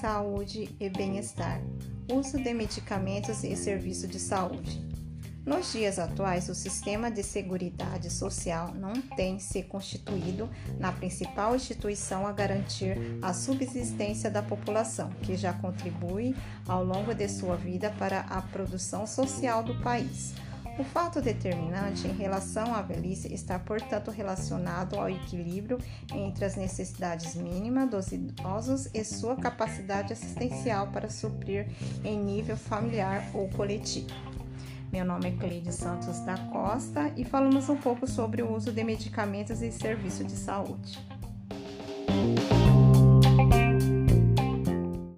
saúde e bem-estar, uso de medicamentos e serviço de saúde. Nos dias atuais, o sistema de seguridade social não tem se constituído na principal instituição a garantir a subsistência da população, que já contribui ao longo de sua vida para a produção social do país. O fato determinante em relação à velhice está, portanto, relacionado ao equilíbrio entre as necessidades mínimas dos idosos e sua capacidade assistencial para suprir em nível familiar ou coletivo. Meu nome é Cleide Santos da Costa e falamos um pouco sobre o uso de medicamentos e serviço de saúde.